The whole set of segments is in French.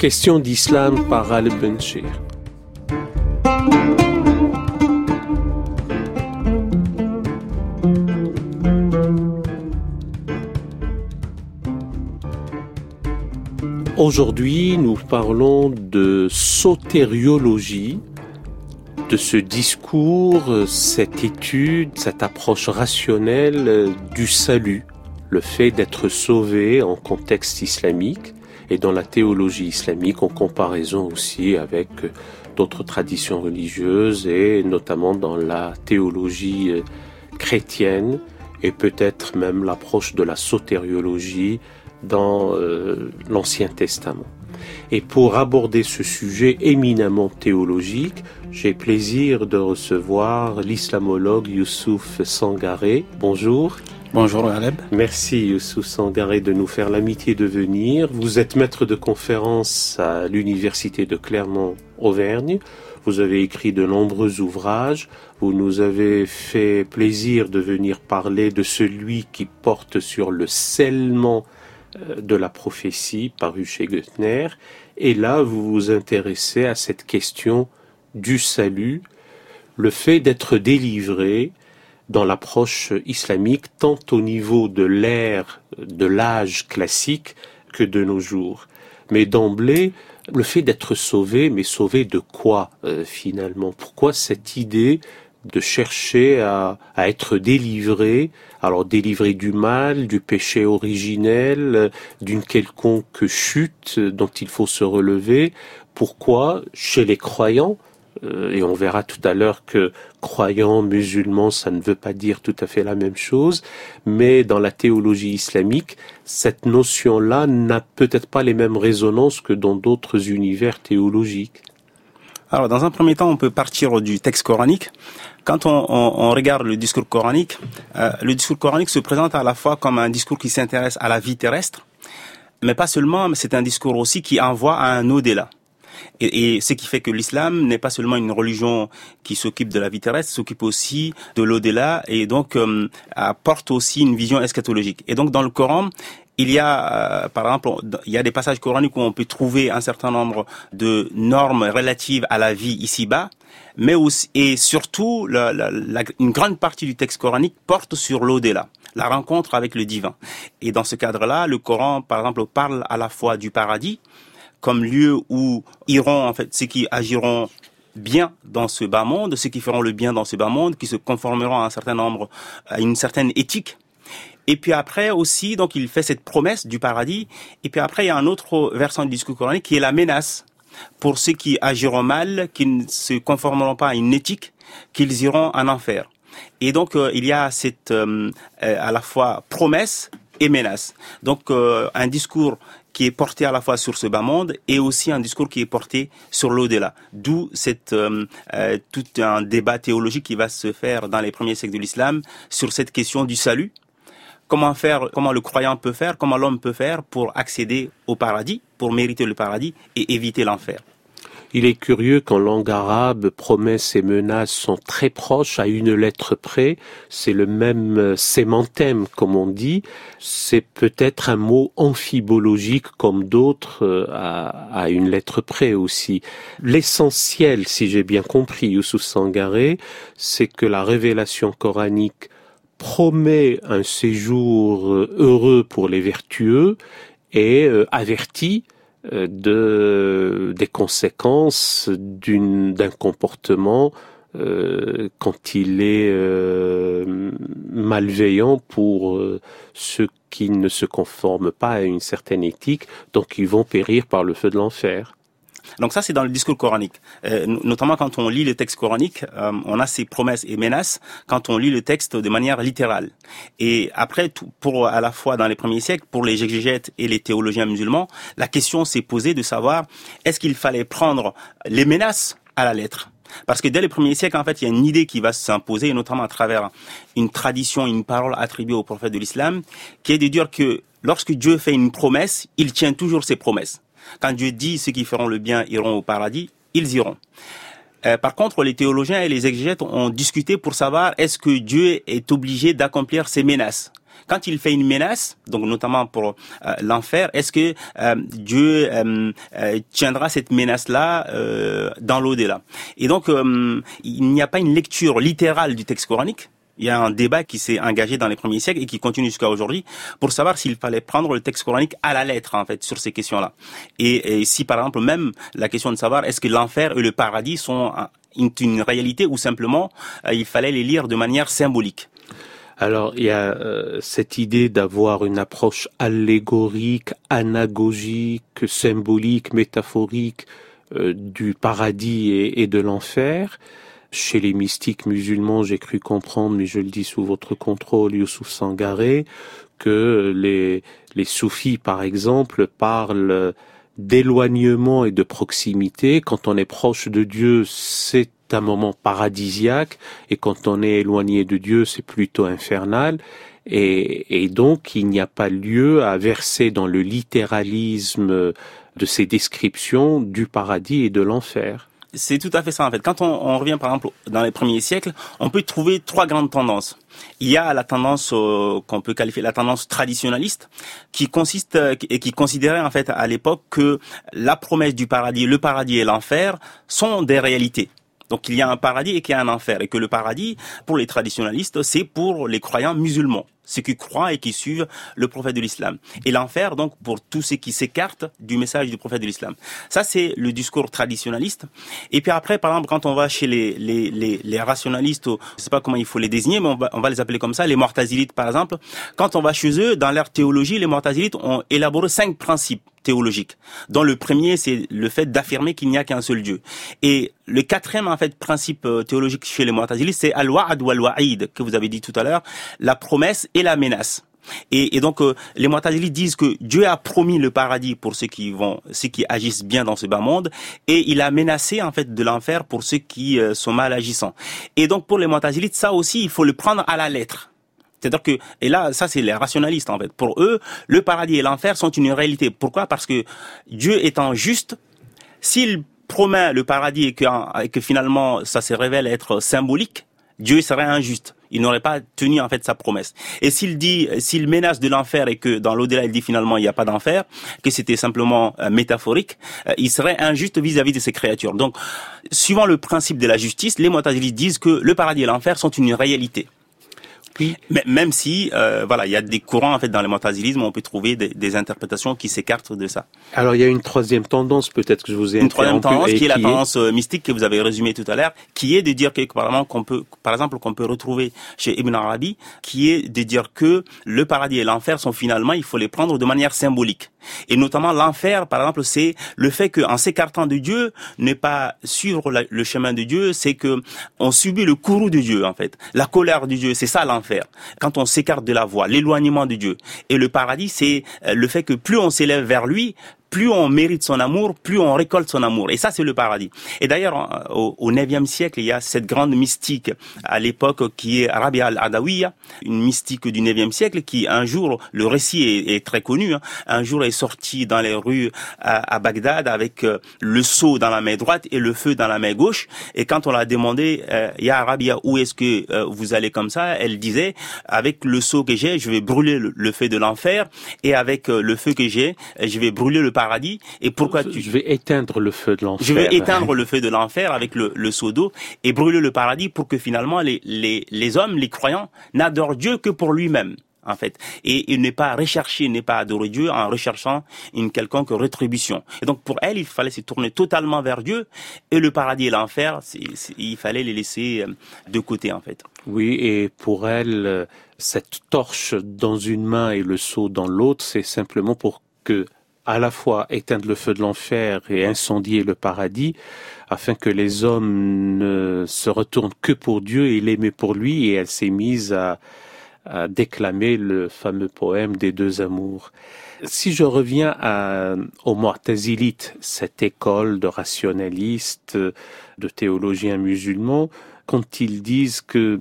Question d'islam par Al-Benchir. Aujourd'hui, nous parlons de sotériologie, de ce discours, cette étude, cette approche rationnelle du salut, le fait d'être sauvé en contexte islamique et dans la théologie islamique en comparaison aussi avec d'autres traditions religieuses et notamment dans la théologie chrétienne et peut-être même l'approche de la sotériologie dans euh, l'Ancien Testament. Et pour aborder ce sujet éminemment théologique, j'ai plaisir de recevoir l'islamologue Youssouf Sangaré. Bonjour. Bonjour Aleb. Merci Youssouf Sangaré de nous faire l'amitié de venir. Vous êtes maître de conférence à l'université de Clermont-Auvergne. Vous avez écrit de nombreux ouvrages. Vous nous avez fait plaisir de venir parler de celui qui porte sur le scellement euh, de la prophétie paru chez Goetner. Et là, vous vous intéressez à cette question du salut, le fait d'être délivré dans l'approche islamique, tant au niveau de l'ère, de l'âge classique, que de nos jours. Mais d'emblée, le fait d'être sauvé, mais sauvé de quoi euh, finalement? Pourquoi cette idée de chercher à, à, être délivré, alors délivré du mal, du péché originel, d'une quelconque chute dont il faut se relever? Pourquoi chez les croyants, et on verra tout à l'heure que croyants, musulmans, ça ne veut pas dire tout à fait la même chose, mais dans la théologie islamique, cette notion-là n'a peut-être pas les mêmes résonances que dans d'autres univers théologiques. Alors, dans un premier temps, on peut partir du texte coranique. Quand on, regarde le discours coranique, euh, le discours coranique se présente à la fois comme un discours qui s'intéresse à la vie terrestre, mais pas seulement, c'est un discours aussi qui envoie à un au-delà. Et, et, ce qui fait que l'islam n'est pas seulement une religion qui s'occupe de la vie terrestre, s'occupe aussi de l'au-delà et donc euh, apporte aussi une vision eschatologique. Et donc dans le Coran, il y a, euh, par exemple, il y a des passages coraniques où on peut trouver un certain nombre de normes relatives à la vie ici-bas, mais aussi et surtout, la, la, la, une grande partie du texte coranique porte sur l'au-delà la rencontre avec le divin. Et dans ce cadre-là, le Coran, par exemple, parle à la fois du paradis, comme lieu où iront en fait ceux qui agiront bien dans ce bas monde, ceux qui feront le bien dans ce bas monde, qui se conformeront à un certain nombre, à une certaine éthique. Et puis après aussi, donc il fait cette promesse du paradis. Et puis après, il y a un autre versant du discours coranique qui est la menace pour ceux qui agiront mal, qui ne se conformeront pas à une éthique, qu'ils iront en enfer. Et donc euh, il y a cette euh, à la fois promesse et menace. Donc euh, un discours qui est porté à la fois sur ce bas monde et aussi un discours qui est porté sur l'au-delà. D'où cette euh, euh, tout un débat théologique qui va se faire dans les premiers siècles de l'islam sur cette question du salut. Comment faire, comment le croyant peut faire, comment l'homme peut faire pour accéder au paradis, pour mériter le paradis et éviter l'enfer. Il est curieux qu'en langue arabe, promesses et menaces sont très proches à une lettre près. C'est le même sémantème, comme on dit. C'est peut-être un mot amphibologique comme d'autres euh, à, une lettre près aussi. L'essentiel, si j'ai bien compris, Youssouf Sangaré, c'est que la révélation coranique promet un séjour heureux pour les vertueux et euh, avertit euh, de, des conséquences d'un comportement euh, quand il est euh, malveillant pour euh, ceux qui ne se conforment pas à une certaine éthique, donc ils vont périr par le feu de l'enfer. Donc ça, c'est dans le discours coranique. Euh, notamment quand on lit le texte coranique, euh, on a ces promesses et menaces quand on lit le texte de manière littérale. Et après, pour à la fois dans les premiers siècles, pour les exégètes et les théologiens musulmans, la question s'est posée de savoir est-ce qu'il fallait prendre les menaces à la lettre? Parce que dès les premiers siècles, en fait, il y a une idée qui va s'imposer, notamment à travers une tradition, une parole attribuée au prophète de l'islam, qui est de dire que lorsque Dieu fait une promesse, il tient toujours ses promesses. Quand Dieu dit ceux qui feront le bien iront au paradis, ils iront. Euh, par contre, les théologiens et les exégètes ont discuté pour savoir est-ce que Dieu est obligé d'accomplir ses menaces. quand il fait une menace, donc notamment pour euh, l'enfer, est-ce que euh, Dieu tiendra cette menace-là dans l'au-delà? Et donc, il n'y a pas une lecture littérale du texte coranique, il y a un débat qui s'est engagé dans les premiers siècles et qui continue jusqu'à aujourd'hui pour savoir s'il fallait prendre le texte coranique à la lettre en fait sur ces questions-là. Et, si par exemple même la question de savoir est-ce que l'enfer et le paradis sont une, réalité ou simplement euh, il fallait les lire de manière symbolique. Alors il y a euh, cette idée d'avoir une approche allégorique, anagogique, symbolique, métaphorique euh, du paradis et de l'enfer. Chez les mystiques musulmans, j'ai cru comprendre, mais je le dis sous votre contrôle, Youssouf Sangaré, que les, les soufis, par exemple, parlent d'éloignement et de proximité. Quand on est proche de Dieu, c'est un moment paradisiaque, et quand on est éloigné de Dieu, c'est plutôt infernal. Et, et, donc, il n'y a pas lieu à verser dans le littéralisme de ces descriptions du paradis et de l'enfer. C'est tout à fait ça en fait. Quand on, on, revient par exemple dans les premiers siècles, on peut trouver trois grandes tendances. Il y a la tendance euh, qu'on peut qualifier la tendance traditionnaliste, qui consiste euh, et qui considérait en fait à l'époque que la promesse du paradis, le paradis et l'enfer sont des réalités. Donc il y a un paradis et qu'il y a un enfer, et que le paradis, pour les traditionnalistes, c'est pour les croyants musulmans ceux qui croient et qui suivent le prophète de l'islam. Et l'enfer, donc, pour tous ceux qui s'écartent du message du prophète de l'islam. Ça, c'est le discours traditionnaliste. Et puis après, par exemple, quand on va chez les, les, les, les rationalistes, je sais pas comment il faut les désigner, mais on va, on va les appeler comme ça, les mortazilites, par exemple. Quand on va chez eux, dans leur théologie, les mortazilites ont élaboré cinq principes théologiques, dont le premier, c'est le fait d'affirmer qu'il n'y a qu'un seul Dieu. Et le quatrième, en fait, principe euh, théologique chez les mortazilites, c'est al-wa'ad ou al-wa'id, que vous avez dit tout à l'heure, la promesse et la menace. Et, et donc euh, les Mu'tazilis disent que Dieu a promis le paradis pour ceux qui vont, ceux qui agissent bien dans ce bas monde, et il a menacé en fait de l'enfer pour ceux qui euh, sont mal agissants. Et donc pour les Mu'tazilis, ça aussi il faut le prendre à la lettre. C'est-à-dire que, et là, ça c'est les rationalistes en fait. Pour eux, le paradis et l'enfer sont une réalité. Pourquoi? Parce que Dieu étant juste, s'il promet le paradis et que, finalement ça se révèle être symbolique, Dieu serait injuste il n'aurait pas tenu en fait sa promesse. Et s'il dit, s'il menace de l'enfer et que dans l'au-delà il dit finalement il n'y a pas d'enfer, que c'était simplement euh, métaphorique, euh, il serait injuste vis-à-vis de ces créatures. Donc, suivant le principe de la justice, les Mu'tazilis disent que le paradis et l'enfer sont une réalité. Mais même si, euh, voilà, il y a des courants en fait dans le mortasilisme, on peut trouver des, des interprétations qui s'écartent de ça. Alors il y a une troisième tendance, peut-être que je vous ai une troisième tendance qui est la tendance euh, mystique que vous avez résumée tout à l'heure, qui est de dire que qu'on peut, par exemple, qu'on peut retrouver chez Ibn Arabi, qui est de dire que le paradis et l'enfer sont finalement, il faut les prendre de manière symbolique. Et notamment l'enfer, par exemple, c'est le fait qu'en s'écartant de Dieu, ne pas suivre le chemin de Dieu, c'est que on subit le courroux de Dieu en fait, la colère de Dieu, c'est ça l'enfer. Quand on s'écarte de la voie, l'éloignement de Dieu. Et le paradis, c'est euh, le fait que plus on s'élève vers lui, plus on mérite son amour, plus on récolte son amour. Et ça, c'est le paradis. Et d'ailleurs, au, au 9e siècle, il y a cette grande mystique à l'époque qui est Rabia al-Adawiya, une mystique du 9e siècle qui, un jour, le récit est, très connu, hein, un jour est sorti dans les rues à, Bagdad avec euh, le seau dans la main droite et le feu dans la main gauche. Et quand on l'a demandé, euh, Ya Rabia, où est-ce que euh, vous allez comme ça? Elle disait, avec le seau que j'ai, je vais brûler le, feu de l'enfer, et avec euh, le feu que j'ai, je vais brûler le paradis. Et pourquoi tu... Je vais éteindre le feu de l'enfer. Je vais éteindre le feu de l'enfer avec le, le seau d'eau et brûler le paradis pour que finalement les, les, les hommes, les croyants, n'adorent Dieu que pour lui-même en fait. Et il n'est pas recherché, n'est pas adorer Dieu en recherchant une quelconque rétribution. Et donc pour elle, il fallait se tourner totalement vers Dieu et le paradis et l'enfer, il fallait les laisser euh, de côté en fait. Oui, et pour elle, euh, cette torche dans une main et le seau dans l'autre, c'est simplement pour que à la fois éteindre le feu de l'enfer et incendier le paradis, afin que les hommes ne se retournent que pour Dieu et l'aimer pour lui, et elle s'est mise à, à, déclamer le fameux poème des deux amours. Si je reviens à, aux Mu'tazilites, cette école de rationalistes, de théologiens musulmans, quand ils disent que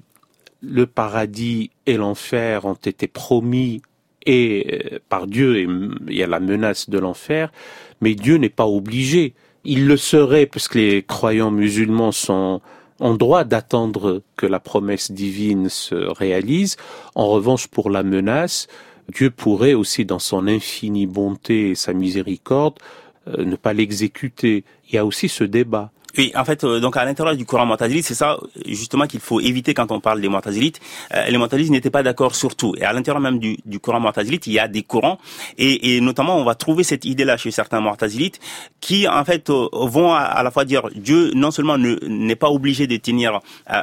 le paradis et l'enfer ont été promis et euh, par Dieu il y a la menace de l'enfer, mais Dieu n'est pas obligé. Il le serait parce que les croyants musulmans sont ont droit d'attendre que la promesse divine se réalise. En revanche, pour la menace, Dieu pourrait aussi, dans son infinie bonté et sa miséricorde, euh, ne pas l'exécuter. Il y a aussi ce débat. Oui, en fait, euh, donc à l'intérieur du courant Mu'tazilite, c'est ça justement qu'il faut éviter quand on parle des Mu'tazilites. Euh, les Mu'tazilites n'étaient pas d'accord sur tout. Et à l'intérieur même du, du courant Mu'tazilite, il y a des courants. Et, et notamment, on va trouver cette idée-là chez certains Mu'tazilites qui, en fait, euh, vont à, la fois dire Dieu, non seulement n'est pas obligé de tenir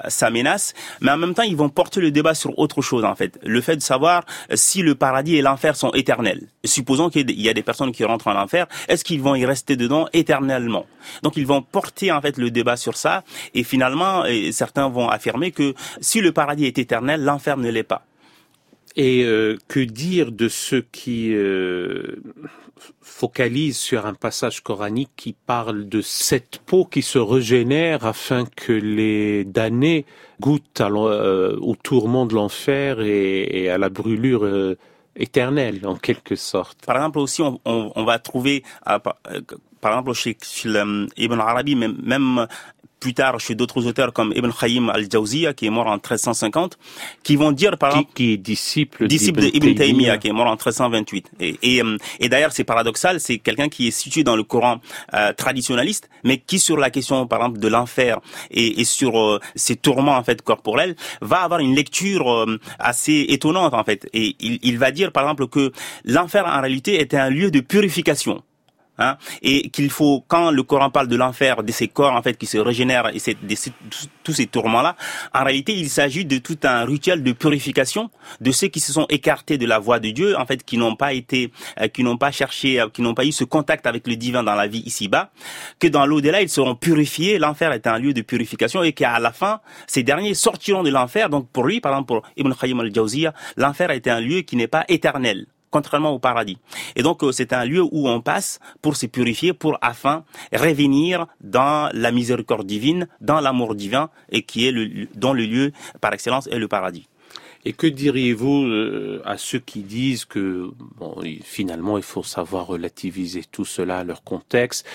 sa menace, mais en même temps, ils vont porter le débat sur autre chose, en fait. Le fait de savoir si le paradis et l'enfer sont éternels. Supposons qu'il y a des personnes qui rentrent en enfer, est-ce qu'ils vont y rester dedans éternellement? Donc, ils vont porter en fait le débat sur ça. Et finalement, certains vont affirmer que si le paradis est éternel, l'enfer ne l'est pas. Et euh, que dire de ceux qui euh, focalisent sur un passage coranique qui parle de cette peau qui se régénère afin que les damnés goûtent euh, au tourment de l'enfer et, à la brûlure éternelle en quelque sorte. Par exemple aussi, on, va trouver par exemple chez, Ibn Arabi, même, même plus tard chez d'autres auteurs comme Ibn Khayyim al-Jawziyya qui est mort en 1350 qui vont dire par exemple qui, est disciple disciple d'Ibn Taymiyyah. Qui est mort en 1328 et, et, euh, et d'ailleurs c'est paradoxal c'est quelqu'un qui est situé dans le Coran euh, traditionnaliste mais qui sur la question par exemple de l'enfer et, et, sur euh, ses tourments en fait corporels va avoir une lecture assez étonnante en fait. Et il, il va dire par exemple que l'enfer en réalité était un lieu de purification Hein, et qu'il faut, quand le Coran parle de l'enfer, de ces corps en fait qui se régénèrent et de tous ces tourments-là, en réalité, il s'agit de tout un rituel de purification de ceux qui se sont écartés de la voie de Dieu, en fait, qui n'ont pas été, euh, qui n'ont pas cherché, euh, qui n'ont pas eu ce contact avec le divin dans la vie ici-bas, que dans l'au-delà, ils seront purifiés. L'enfer est un lieu de purification et qu'à la fin, ces derniers sortiront de l'enfer. Donc pour lui, par exemple, pour Ibn Khayyim al-Jawziyya, l'enfer est un lieu qui n'est pas éternel contrairement au paradis. Et donc euh, c'est un lieu où on passe pour se purifier, pour afin revenir dans la miséricorde divine, dans l'amour divin, et qui est le, dans le lieu par excellence est le paradis. Et que diriez-vous euh, à ceux qui disent que bon, finalement il faut savoir relativiser tout cela à leur contexte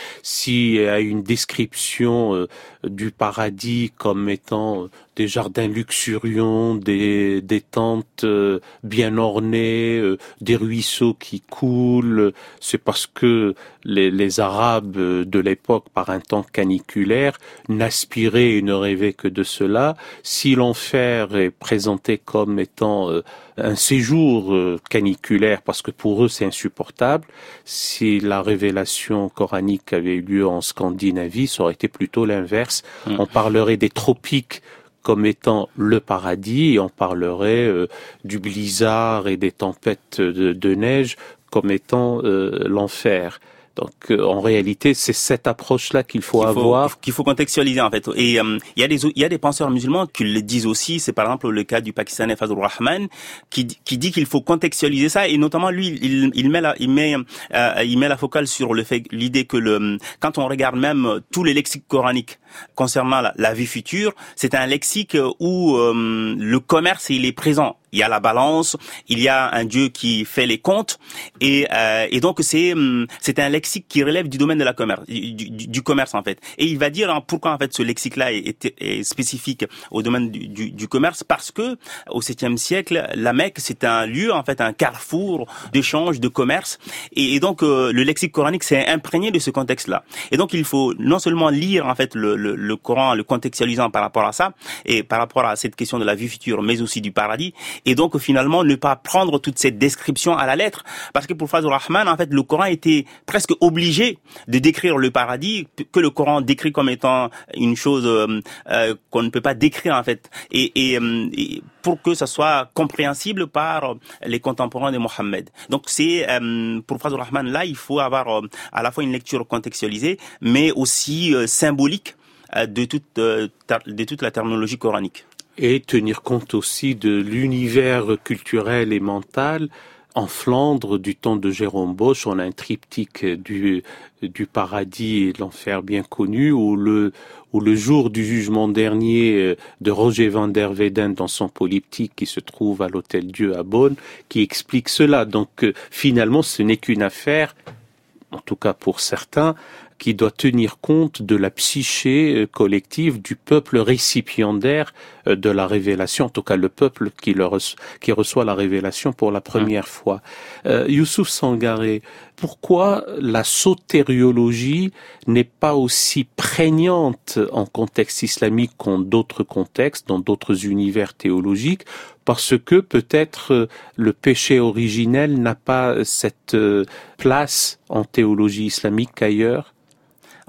y a une description euh, du paradis comme étant des jardins luxuriants, des, des tentes euh, bien ornées, euh, des ruisseaux qui coulent. C'est parce que les, les Arabes de l'époque, par un temps caniculaire, n'aspiraient et ne rêvaient que de cela. Si l'enfer est présenté comme étant euh, un séjour caniculaire, parce que pour eux c'est insupportable, si la révélation coranique avait eu lieu en Scandinavie, ça aurait été plutôt l'inverse. Mmh. On parlerait des tropiques comme étant le paradis et on parlerait euh, du blizzard et des tempêtes de, neige comme étant euh, l'enfer. Donc euh, en réalité, c'est cette approche-là qu'il faut, avoir, qu'il faut contextualiser en fait. Et il y a des il y a des penseurs musulmans qui le disent aussi. C'est par exemple le cas du Pakistanais Fazlur Rahman qui qui dit qu'il faut contextualiser ça et notamment lui il, il met la il met il met la focale sur le fait l'idée que le quand on regarde même tous les lexiques coraniques concernant la, vie future, c'est un lexique où euh, le commerce il est présent. Il y a la balance, il y a un Dieu qui fait les comptes, et, euh, et donc c'est hum, c'est un lexique qui relève du domaine de la commerce, du, du, commerce en fait. Et il va dire hein, pourquoi en fait ce lexique-là est, est, spécifique au domaine du, du, commerce, parce que au 7e siècle, la Mecque c'est un lieu en fait un carrefour d'échange, de commerce, et, donc euh, le lexique coranique s'est imprégné de ce contexte-là. Et donc il faut non seulement lire en fait le, le, le Coran, le contextualisant par rapport à ça et par rapport à cette question de la vie future, mais aussi du paradis, et donc finalement ne pas prendre toute cette description à la lettre, parce que pour Fazul Rahman, en fait, le Coran était presque obligé de décrire le paradis que le Coran décrit comme étant une chose euh, euh, qu'on ne peut pas décrire en fait, et, et, euh, et, pour que ça soit compréhensible par les contemporains de Mohammed. Donc c'est pour Fazul Rahman là, il faut avoir à la fois une lecture contextualisée, mais aussi symbolique euh, de toute, euh, de toute la terminologie coranique. Et tenir compte aussi de l'univers culturel et mental en Flandre, du temps de Jérôme Bosch, on a un triptyque du, du paradis et de l'enfer bien connu, où le, où le jour du jugement dernier euh, de Roger van der Weyden dans son polyptyque qui se trouve à l'Hôtel Dieu à Bonn, qui explique cela. Donc finalement, ce n'est qu'une affaire, en tout cas pour certains, qui doit tenir compte de la psyché euh, collective du peuple récipiendaire euh, de la révélation, en tout cas le peuple qui, le qui reçoit la révélation pour la première mmh. fois. Euh, Youssouf Sangaré, pourquoi la sotériologie n'est pas aussi prégnante en contexte islamique qu'en d'autres contextes, dans d'autres univers théologiques? Parce que peut-être le péché originel n'a pas cette place en théologie islamique qu'ailleurs?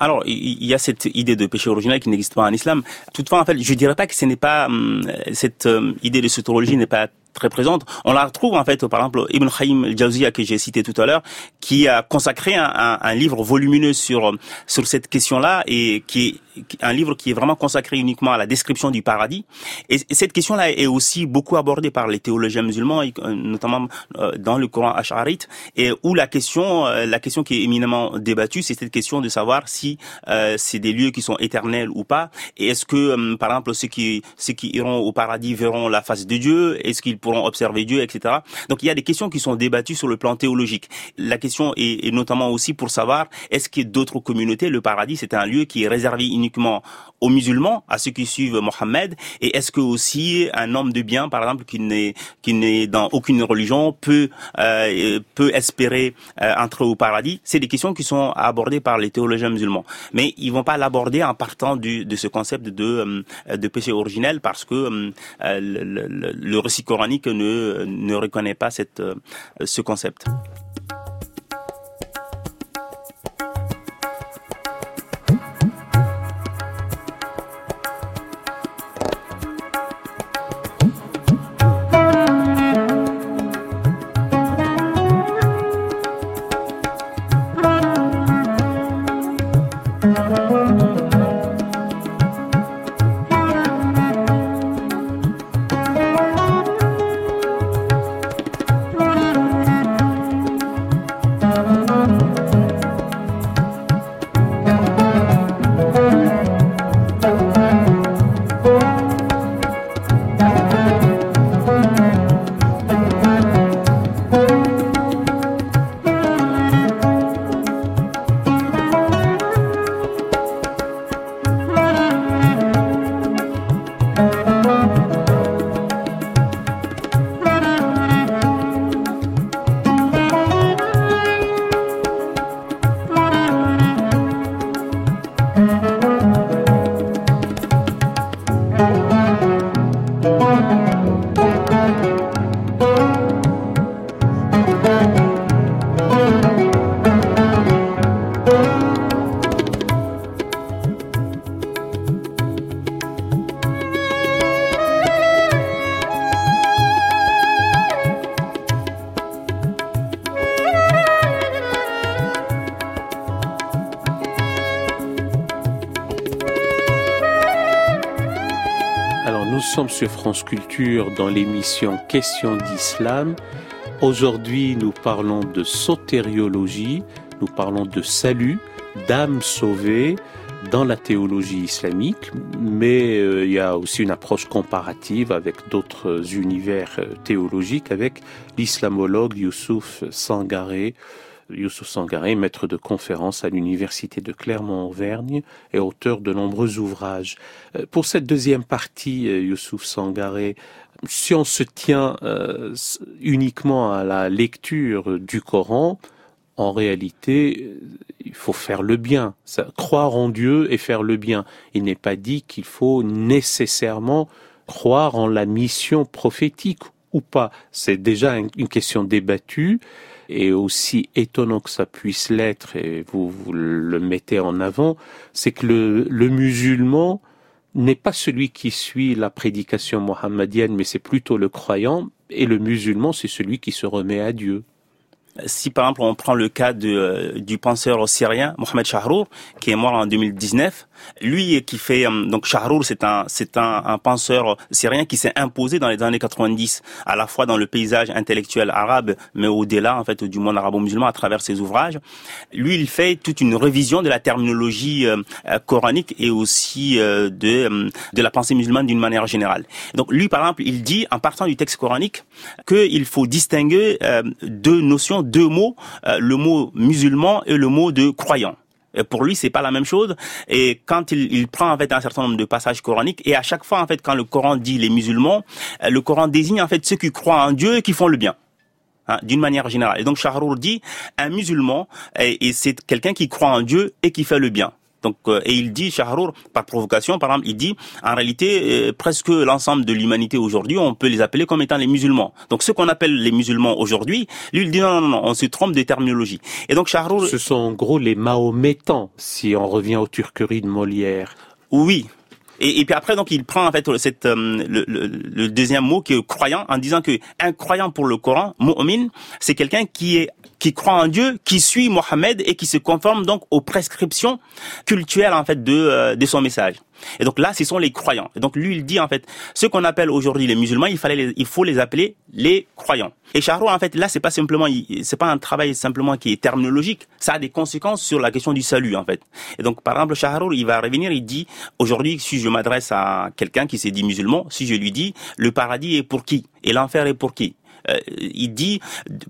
Alors, il y a cette idée de péché originel qui n'existe pas en islam. Toutefois, en fait, je dirais pas que ce n'est pas hum, cette euh, idée de sotériologie n'est pas très présente. On la retrouve en fait, par exemple, Ibn Khayyim al-Jawziyya que j'ai cité tout à l'heure, qui a consacré un, un, un, livre volumineux sur sur cette question-là et qui est un livre qui est vraiment consacré uniquement à la description du paradis. Et, cette question-là est aussi beaucoup abordée par les théologiens musulmans, notamment euh, dans le Coran Ash'arite, et où la question, euh, la question qui est éminemment débattue, c'est cette question de savoir si euh, c'est des lieux qui sont éternels ou pas, et est-ce que, par exemple, ceux qui ceux qui iront au paradis verront la face de Dieu, est-ce qu'ils pourront observer Dieu, etc. Donc il y a des questions qui sont débattues sur le plan théologique. La question est, est notamment aussi pour savoir est-ce a d'autres communautés, le paradis c'est un lieu qui est réservé uniquement aux musulmans, à ceux qui suivent Mohammed, et est-ce que aussi un homme de bien, par exemple, qui n'est qui n'est dans aucune religion, peut euh, peut espérer euh, entrer au paradis? C'est des questions qui sont abordées par les théologiens musulmans, mais ils vont pas l'aborder en partant du, de ce concept de euh, de péché originel parce que euh, le, le, le, récit coranique ne ne reconnaît pas cette ce concept. Sur France Culture dans l'émission Questions d'Islam. Aujourd'hui, nous parlons de sotériologie, nous parlons de salut, d'âme sauvée dans la théologie islamique, mais euh, il y a aussi une approche comparative avec d'autres univers euh, théologiques, avec l'islamologue Youssouf Sangaré, Youssouf Sangaré, maître de conférence à l'université de Clermont-Auvergne et auteur de nombreux ouvrages. Euh, pour cette deuxième partie, euh, Youssouf Sangaré, si on se tient euh, uniquement à la lecture du Coran, en réalité, il faut faire le bien, croire en Dieu et faire le bien. Il n'est pas dit qu'il faut nécessairement croire en la mission prophétique ou pas. C'est déjà une question débattue et aussi étonnant que ça puisse l'être, et vous, vous, le mettez en avant, c'est que le, musulman n'est pas celui qui suit la prédication mohammedienne, mais c'est plutôt le croyant, et le musulman, c'est celui qui se remet à Dieu. Si par exemple on prend le cas euh, du penseur syrien Mohamed Shahrour qui est mort en 2019 lui qui fait euh, donc Shahrour c'est un c'est un, un, penseur syrien qui s'est imposé dans les années 90 à la fois dans le paysage intellectuel arabe mais au-delà en fait du monde arabo-musulman à travers ses ouvrages lui il fait toute une révision de la terminologie euh, coranique et aussi de de la pensée musulmane d'une manière générale donc lui par exemple il dit en partant du texte coranique qu'il faut distinguer deux notions deux mots, euh, le mot musulman et le mot de croyant. Pour lui, c'est pas la même chose. Et quand il, prend en fait un certain nombre de passages coraniques, et à chaque fois en fait quand le Coran dit les musulmans, euh, le Coran désigne en fait ceux qui croient en Dieu et qui font le bien. Hein, d'une manière générale. Et donc Shahrour dit un musulman, et c'est quelqu'un qui croit en Dieu et qui fait le bien. Donc, euh, et il dit, Shahrour, par provocation, par exemple, il dit, en réalité, euh, presque l'ensemble de l'humanité aujourd'hui, on peut les appeler comme étant les musulmans. Donc, ce qu'on appelle les musulmans aujourd'hui, lui, il dit non, non, non, on se trompe de terminologie. Et donc, Shahrour... Ce sont en gros les mahométans, si on revient aux turqueries de Molière. Oui, et, puis après, donc, il prend en fait euh, le, le, deuxième mot qui est croyant, en disant que un croyant pour le Coran, mu'min, c'est quelqu'un qui est qui croit en Dieu, qui suit Mohammed et qui se conforme donc aux prescriptions culturelles en fait de euh, de son message. Et donc là, ce sont les croyants. Et donc lui, il dit en fait, ce qu'on appelle aujourd'hui les musulmans, il fallait, il faut les appeler les croyants. Et Charro, en fait, là, c'est pas simplement, c'est pas un travail simplement qui est terminologique. Ça a des conséquences sur la question du salut, en fait. Et donc, par exemple, Charro, il va revenir, il dit, aujourd'hui, si je m'adresse à quelqu'un qui s'est dit musulman, si je lui dis, le paradis est pour qui? Et l'enfer est pour qui? Il dit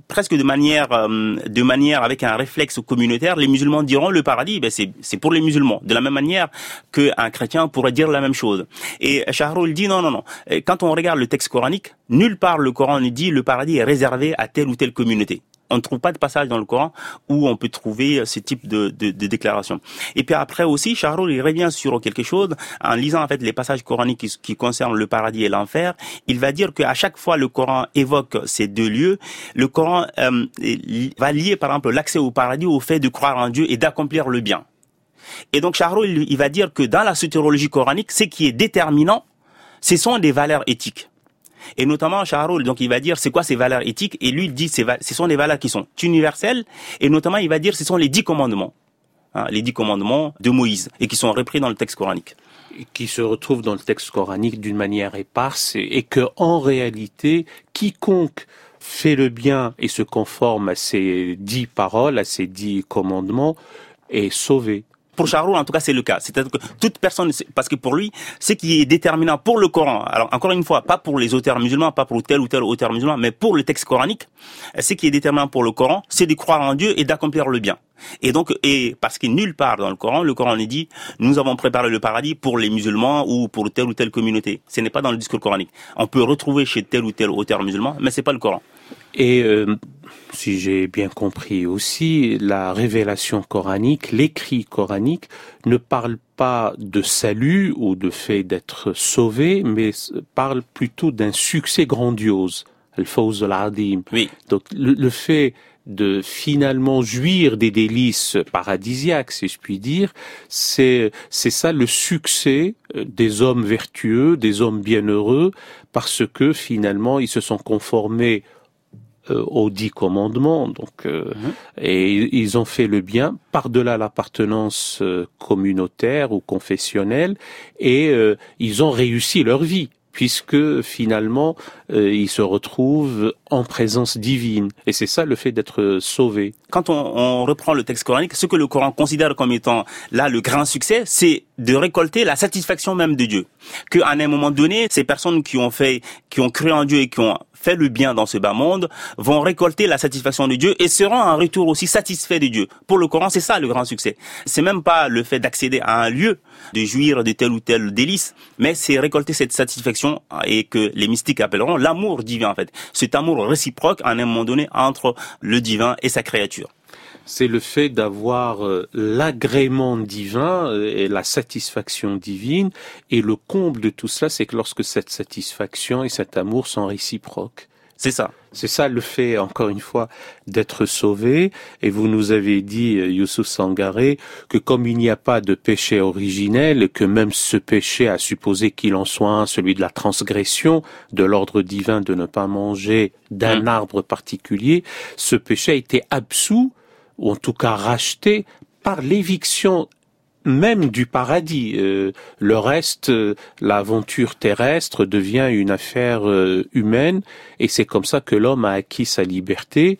presque de manière, euh, de manière avec un réflexe communautaire, les musulmans diront le paradis, ben c'est pour les musulmans. De la même manière qu'un chrétien pourrait dire la même chose. Et Shahrul dit non, non, non. Quand on regarde le texte coranique, nulle part le Coran ne dit le paradis est réservé à telle ou telle communauté on ne trouve pas de passage dans le Coran où on peut trouver ce type de, de, déclaration. Et puis après aussi, Charles il revient sur quelque chose en lisant en fait les passages coraniques qui, concernent le paradis et l'enfer. Il va dire qu'à chaque fois le Coran évoque ces deux lieux, le Coran euh, va lier par exemple l'accès au paradis au fait de croire en Dieu et d'accomplir le bien. Et donc Charles il, va dire que dans la soteriologie coranique, ce qui est déterminant, ce sont des valeurs éthiques. Et notamment, Shaharul, donc il va dire c'est quoi ces valeurs éthiques? Et lui, il dit ce sont des valeurs qui sont universelles. Et notamment, il va dire ce sont les dix commandements. Hein, les dix commandements de Moïse et qui sont repris dans le texte coranique qui se retrouvent dans le texte coranique d'une manière éparse et que en réalité quiconque fait le bien et se conforme à ces dix paroles, à ces dix commandements, est sauvé. Pour Charles, en tout cas, c'est le cas. C'est-à-dire que toute personne, parce que pour lui, ce qui est déterminant pour le Coran, alors encore une fois, pas pour les auteurs musulmans, pas pour tel ou tel auteur musulman, mais pour le texte coranique, ce qui est déterminant pour le Coran, c'est de croire en Dieu et d'accomplir le bien. Et donc, et parce que nulle part dans le Coran, le Coran est dit, nous avons préparé le paradis pour les musulmans ou pour telle ou telle communauté. Ce n'est pas dans le discours coranique. On peut retrouver chez tel ou tel auteur musulman, mais c'est pas le Coran. Et euh, si j'ai bien compris aussi, la révélation coranique, l'écrit coranique ne parle pas de salut ou de fait d'être sauvé, mais parle plutôt d'un succès grandiose. Al-Fawz al-Adim. Oui. Donc le, fait de finalement jouir des délices paradisiaques, si je puis dire, c'est c'est ça le succès euh, des hommes vertueux, des hommes bienheureux, parce que finalement ils se sont conformés aux dix commandements. Donc, euh, mhm. et ils ont fait le bien par-delà l'appartenance euh, communautaire ou confessionnelle, et ils ont réussi leur vie puisque finalement ils se retrouvent en présence divine. Et c'est ça le fait d'être sauvé. Quand on, on, reprend le texte coranique, ce que le Coran considère comme étant là le grand succès, c'est de récolter la satisfaction même de Dieu. Qu'à un moment donné, ces personnes qui ont fait, qui ont cru en Dieu et qui ont fait le bien dans ce bas monde vont récolter la satisfaction de Dieu et seront en retour aussi satisfaits de Dieu. Pour le Coran, c'est ça le grand succès. C'est même pas le fait d'accéder à un lieu, de jouir de tel ou tel délice, mais c'est récolter cette satisfaction et que les mystiques appelleront l'amour divin en fait. Cet amour réciproque à un moment donné entre le divin et sa créature c'est le fait d'avoir euh, l'agrément divin euh, et la satisfaction divine. Et le comble de tout cela, c'est que lorsque cette satisfaction et cet amour sont réciproques. C'est ça. C'est ça le fait, encore une fois, d'être sauvé. Et vous nous avez dit, euh, Youssouf Sangaré, que comme il n'y a pas de péché originel, que même ce péché, à supposer qu'il en soit un, celui de la transgression, de l'ordre divin de ne pas manger d'un mmh. arbre particulier, ce péché a été absous ou en tout cas racheté par l'éviction même du paradis. Euh, le reste, euh, l'aventure terrestre devient une affaire euh, humaine et c'est comme ça que l'homme a acquis sa liberté,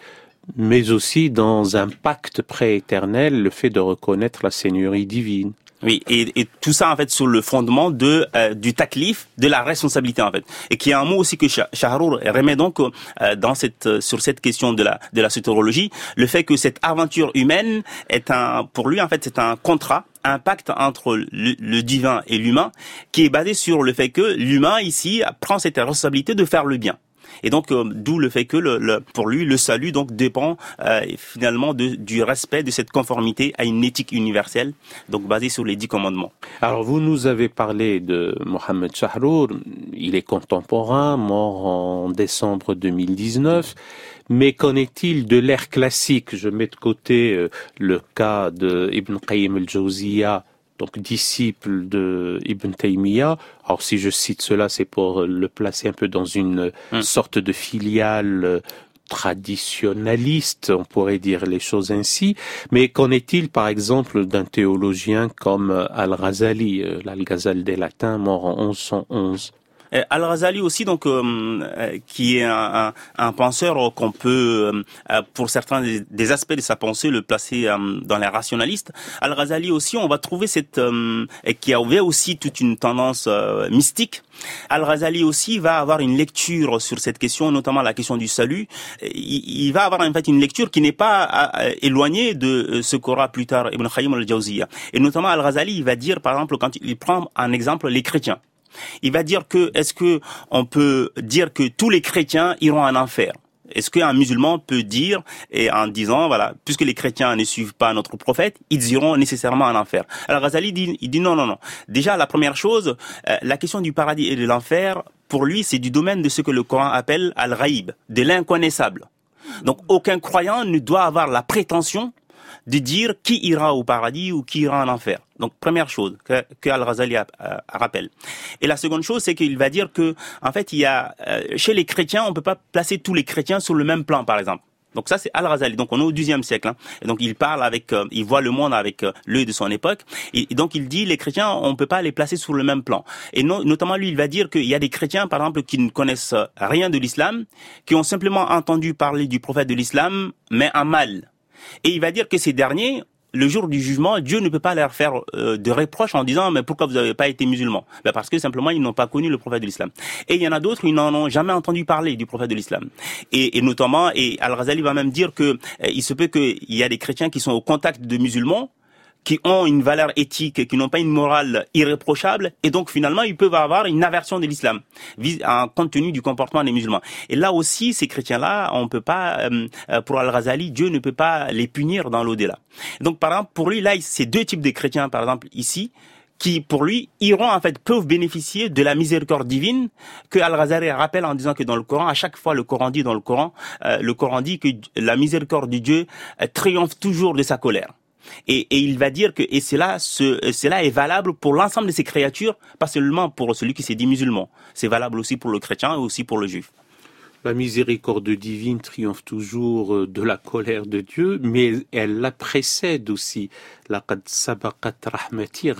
mais aussi dans un pacte prééternel, le fait de reconnaître la Seigneurie divine. Oui, et, et, tout ça en fait sur le fondement de euh, du taklif, de la responsabilité en fait, et qui est un mot aussi que Shahrour remet donc euh, dans cette euh, sur cette question de la de la le fait que cette aventure humaine est un pour lui en fait c'est un contrat un pacte entre le, le divin et l'humain qui est basé sur le fait que l'humain ici prend cette responsabilité de faire le bien. Et donc, euh, d'où le fait que le, pour lui, le salut donc dépend euh, finalement de, du respect de cette conformité à une éthique universelle, donc basée sur les dix commandements. Alors, vous nous avez parlé de Mohamed Shahrour. Il est contemporain, mort en décembre 2019. Mais qu'en est-il de l'ère classique? Je mets de côté euh, le cas de Ibn Qayyim al-Jawziyya donc disciple de Ibn Taymiyyah. Alors si je cite cela, c'est pour le placer un peu dans une hmm. sorte de filiale traditionnaliste, on pourrait dire les choses ainsi. Mais qu'en est-il, par exemple, d'un théologien comme Al-Ghazali, euh, l'Al-Ghazal des Latins, mort en 1111 euh, Al-Razali aussi, donc, euh, euh, qui est un, un, penseur qu'on peut, pour certains des, aspects de sa pensée, le placer dans les rationalistes. Al-Razali aussi, on va trouver cette, qui a ouvert aussi toute une tendance mystique. Al-Razali aussi va avoir une lecture sur cette question, notamment la question du salut. Il, va avoir en fait une lecture qui n'est pas éloignée de ce qu'aura plus tard Ibn Khayyim al-Jawziyya. Et notamment Al-Razali, il va dire, par exemple, quand il prend un exemple les chrétiens. Il va dire que est-ce que on peut dire que tous les chrétiens iront en enfer? Est-ce qu'un musulman peut dire, et en disant, voilà, puisque les chrétiens ne suivent pas notre prophète, ils iront nécessairement en enfer? Alors Ghazali dit, il dit non, non, non. Déjà, la première chose, euh, la question du paradis et de l'enfer, pour lui, c'est du domaine de ce que le Coran appelle al-raïb, de l'inconnaissable. Donc aucun croyant ne doit avoir la prétention de dire qui ira au paradis ou qui ira en enfer. Donc première chose que, que Al-Ghazali rappelle. Et la seconde chose, c'est qu'il va dire que en fait, il y a euh, chez les chrétiens, on peut pas placer tous les chrétiens sur le même plan, par exemple. Donc ça c'est Al-Razali. Donc on est au XIIe siècle. Hein. Et donc il parle avec, euh, il voit le monde avec euh, l'œil de son époque. Et, donc il dit les chrétiens, on peut pas les placer sur le même plan. Et notamment lui, il va dire qu'il y a des chrétiens, par exemple, qui ne connaissent rien de l'islam, qui ont simplement entendu parler du prophète de l'islam, mais en mal. Et il va dire que ces derniers, le jour du jugement, Dieu ne peut pas leur faire euh, de reproches en disant mais pourquoi vous n'avez pas été musulman ben Parce que simplement ils n'ont pas connu le prophète de l'islam. Et il y en a d'autres ils n'en ont jamais entendu parler du prophète de l'islam. Et, et, notamment, et Al-Ghazali va même dire que euh, il se peut qu'il y a des chrétiens qui sont au contact de musulmans qui ont une valeur éthique, qui n'ont pas une morale irréprochable, et donc finalement ils peuvent avoir une aversion de l'islam, en compte tenu du comportement des musulmans. Et là aussi, ces chrétiens-là, on peut pas, euh, euh, pour Al-Ghazali, Dieu ne peut pas les punir dans l'au-delà. Donc par exemple, pour lui, là, ces deux types de chrétiens, par exemple ici, qui, pour lui, iront en fait peuvent bénéficier de la miséricorde divine que Al-Ghazali rappelle en disant que dans le Coran, à chaque fois le Coran dit dans le Coran, euh, le Coran dit que la miséricorde de Dieu triomphe toujours de sa colère. Et, il va dire que et cela, cela est valable pour l'ensemble de ces créatures, pas seulement pour celui qui s'est dit musulman. C'est valable aussi pour le chrétien et aussi pour le juif. La miséricorde divine triomphe toujours euh, de la colère de Dieu, mais elle la précède aussi. La rahmati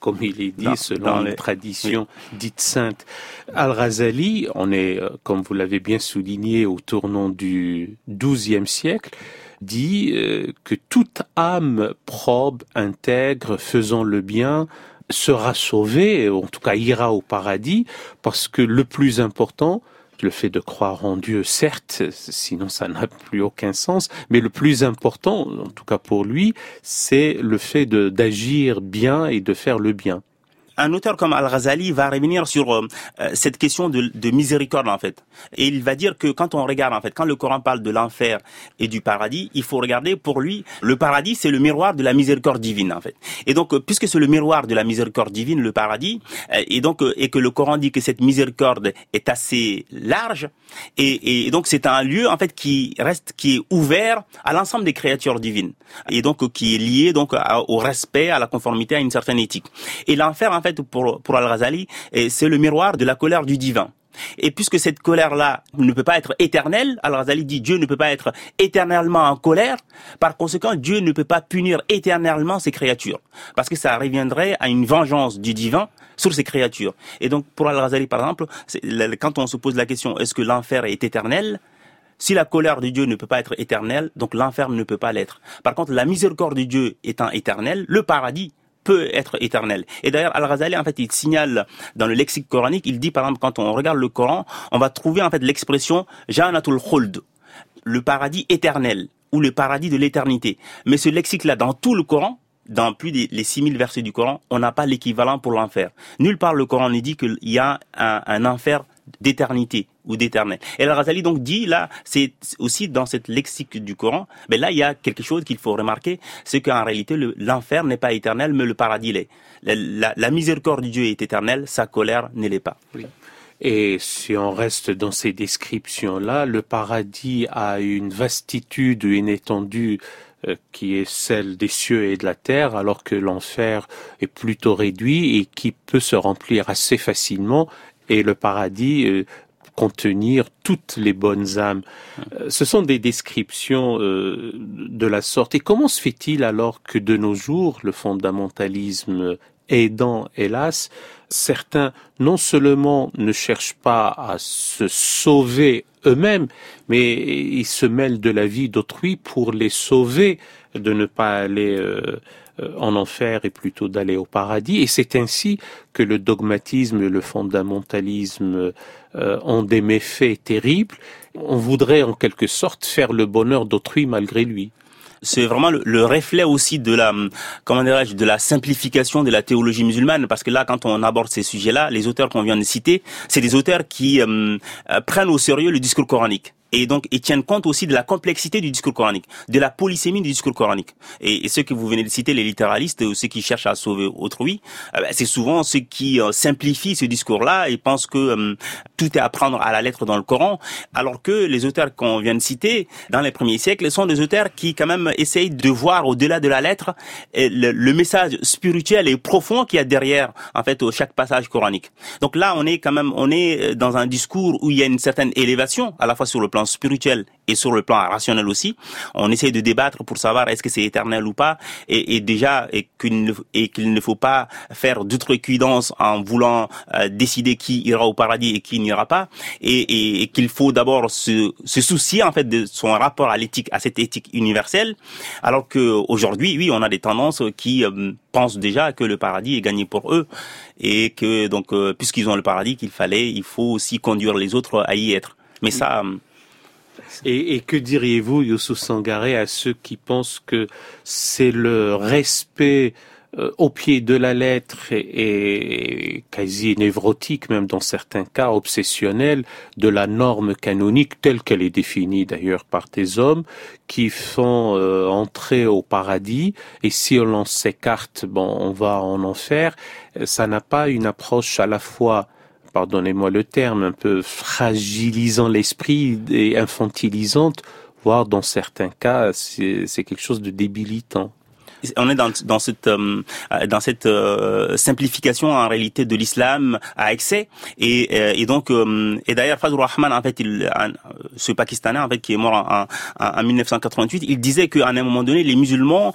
comme il est dit selon les traditions dites saintes. Al-Ghazali, on est, euh, comme vous l'avez bien souligné, au tournant du XIIe siècle, dit euh, que toute âme probe, intègre, faisant le bien, sera sauvée, en tout cas ira au paradis, parce que le plus important, le fait de croire en Dieu, certes, sinon ça n'a plus aucun sens, mais le plus important, en tout cas pour lui, c'est le fait d'agir bien et de faire le bien un auteur comme Al-Ghazali va revenir sur euh, euh, cette question de, de, miséricorde en fait. Et il va dire que quand on regarde en fait, quand le Coran parle de l'enfer et du paradis, il faut regarder pour lui le paradis c'est le miroir de la miséricorde divine en fait. Et donc euh, puisque c'est le miroir de la miséricorde divine, le paradis, et donc et que le Coran dit que cette miséricorde est assez large, et, et donc c'est un lieu en fait qui reste qui est ouvert à l'ensemble des créatures divines, et donc qui est lié donc au respect, à la conformité à une certaine éthique. Et l'enfer en fait pour, Al-Ghazali, c'est le miroir de la colère du divin. Et puisque cette colère-là ne peut pas être éternelle, Al-Ghazali dit Dieu ne peut pas être éternellement en colère, par conséquent Dieu ne peut pas punir éternellement ses créatures, parce que ça reviendrait à une vengeance du divin sur ses créatures. Et donc pour Al-Ghazali par exemple, quand on se pose la question est-ce que l'enfer est éternel? Si la colère de Dieu ne peut pas être éternelle, donc l'enfer ne peut pas l'être. Par contre, la miséricorde de Dieu étant éternelle, le paradis peut être éternel. Et d'ailleurs, Al-Ghazali, en fait, il signale dans le lexique coranique, il dit, par exemple, quand on regarde le Coran, on va trouver, en fait, l'expression Khuld, le paradis éternel, ou le paradis de l'éternité. Mais ce lexique-là, dans tout le Coran, dans plus des les 6000 versets du Coran, on n'a pas l'équivalent pour l'enfer. Nulle part le Coran ne dit qu'il y a un enfer d'éternité ou d'éternel. Et Al-Ghazali donc dit là, c'est aussi dans cette lexique du Coran, mais là il y a quelque chose qu'il faut remarquer, c'est qu'en réalité l'enfer n'est pas éternel, mais le paradis l'est. La, la, miséricorde de Dieu est éternelle, sa colère ne l'est pas. Oui. Et si on reste dans ces descriptions-là, le paradis a une vastitude, une étendue euh, qui est celle des cieux et de la terre, alors que l'enfer est plutôt réduit et qui peut se remplir assez facilement et le paradis euh, contenir toutes les bonnes âmes. Euh, ce sont des descriptions euh, de la sorte. Et comment se fait-il alors que de nos jours, le fondamentalisme aidant, hélas, certains non seulement ne cherchent pas à se sauver eux-mêmes, mais ils se mêlent de la vie d'autrui pour les sauver de ne pas aller euh, en enfer et plutôt d'aller au paradis. Et c'est ainsi que le dogmatisme et le fondamentalisme euh, ont des méfaits terribles. On voudrait en quelque sorte faire le bonheur d'autrui malgré lui c'est vraiment le, reflet aussi de la comment dirais-je de la simplification de la théologie musulmane parce que là quand on aborde ces sujets-là les auteurs qu'on vient de citer c'est des auteurs qui euh, prennent au sérieux le discours coranique et donc ils tiennent compte aussi de la complexité du discours coranique, de la polysémie du discours coranique. Et, ceux que vous venez de citer, les littéralistes, ou ceux qui cherchent à sauver autrui, euh, ben, c'est souvent ceux qui euh, simplifient ce discours-là et pensent que euh, tout est à prendre à la lettre dans le Coran, alors que les auteurs qu'on vient de citer dans les premiers siècles sont des auteurs qui quand même essayent de voir au-delà de la lettre le, le, message spirituel et profond qu'il y a derrière en fait chaque passage coranique. Donc là, on est quand même on est dans un discours où il y a une certaine élévation à la fois sur le plan spirituel et sur le plan rationnel aussi. On essaie de débattre pour savoir est-ce que c'est éternel ou pas, et, déjà et qu'il ne, faut pas faire d'outrecuidance en voulant euh, décider qui ira au paradis et qui n'ira pas, et, qu'il faut d'abord se, se, soucier en fait de son rapport à l'éthique, à cette éthique universelle, alors que aujourd'hui, oui, on a des tendances qui euh, pensent déjà que le paradis est gagné pour eux et que donc euh, puisqu'ils ont le paradis qu'il fallait, il faut aussi conduire les autres à y être. Mais ça, et, et que diriez-vous, Youssou Sangaré, à ceux qui pensent que c'est le respect euh, au pied de la lettre et, quasi névrotique, même dans certains cas obsessionnel, de la norme canonique telle qu'elle est définie d'ailleurs par des hommes qui font euh, entrer au paradis et si on s'écarte, bon, on va en enfer. Ça n'a pas une approche à la fois pardonnez-moi le terme, un peu fragilisant l'esprit et infantilisante, voire dans certains cas, c'est quelque chose de débilitant on est dans, dans cette euh, dans cette euh, simplification en réalité de l'islam à excès et, euh, et donc et d'ailleurs Fadl Rahman en fait il ce pakistanais en fait qui est mort en, en, 1988 il disait qu'à un moment donné les musulmans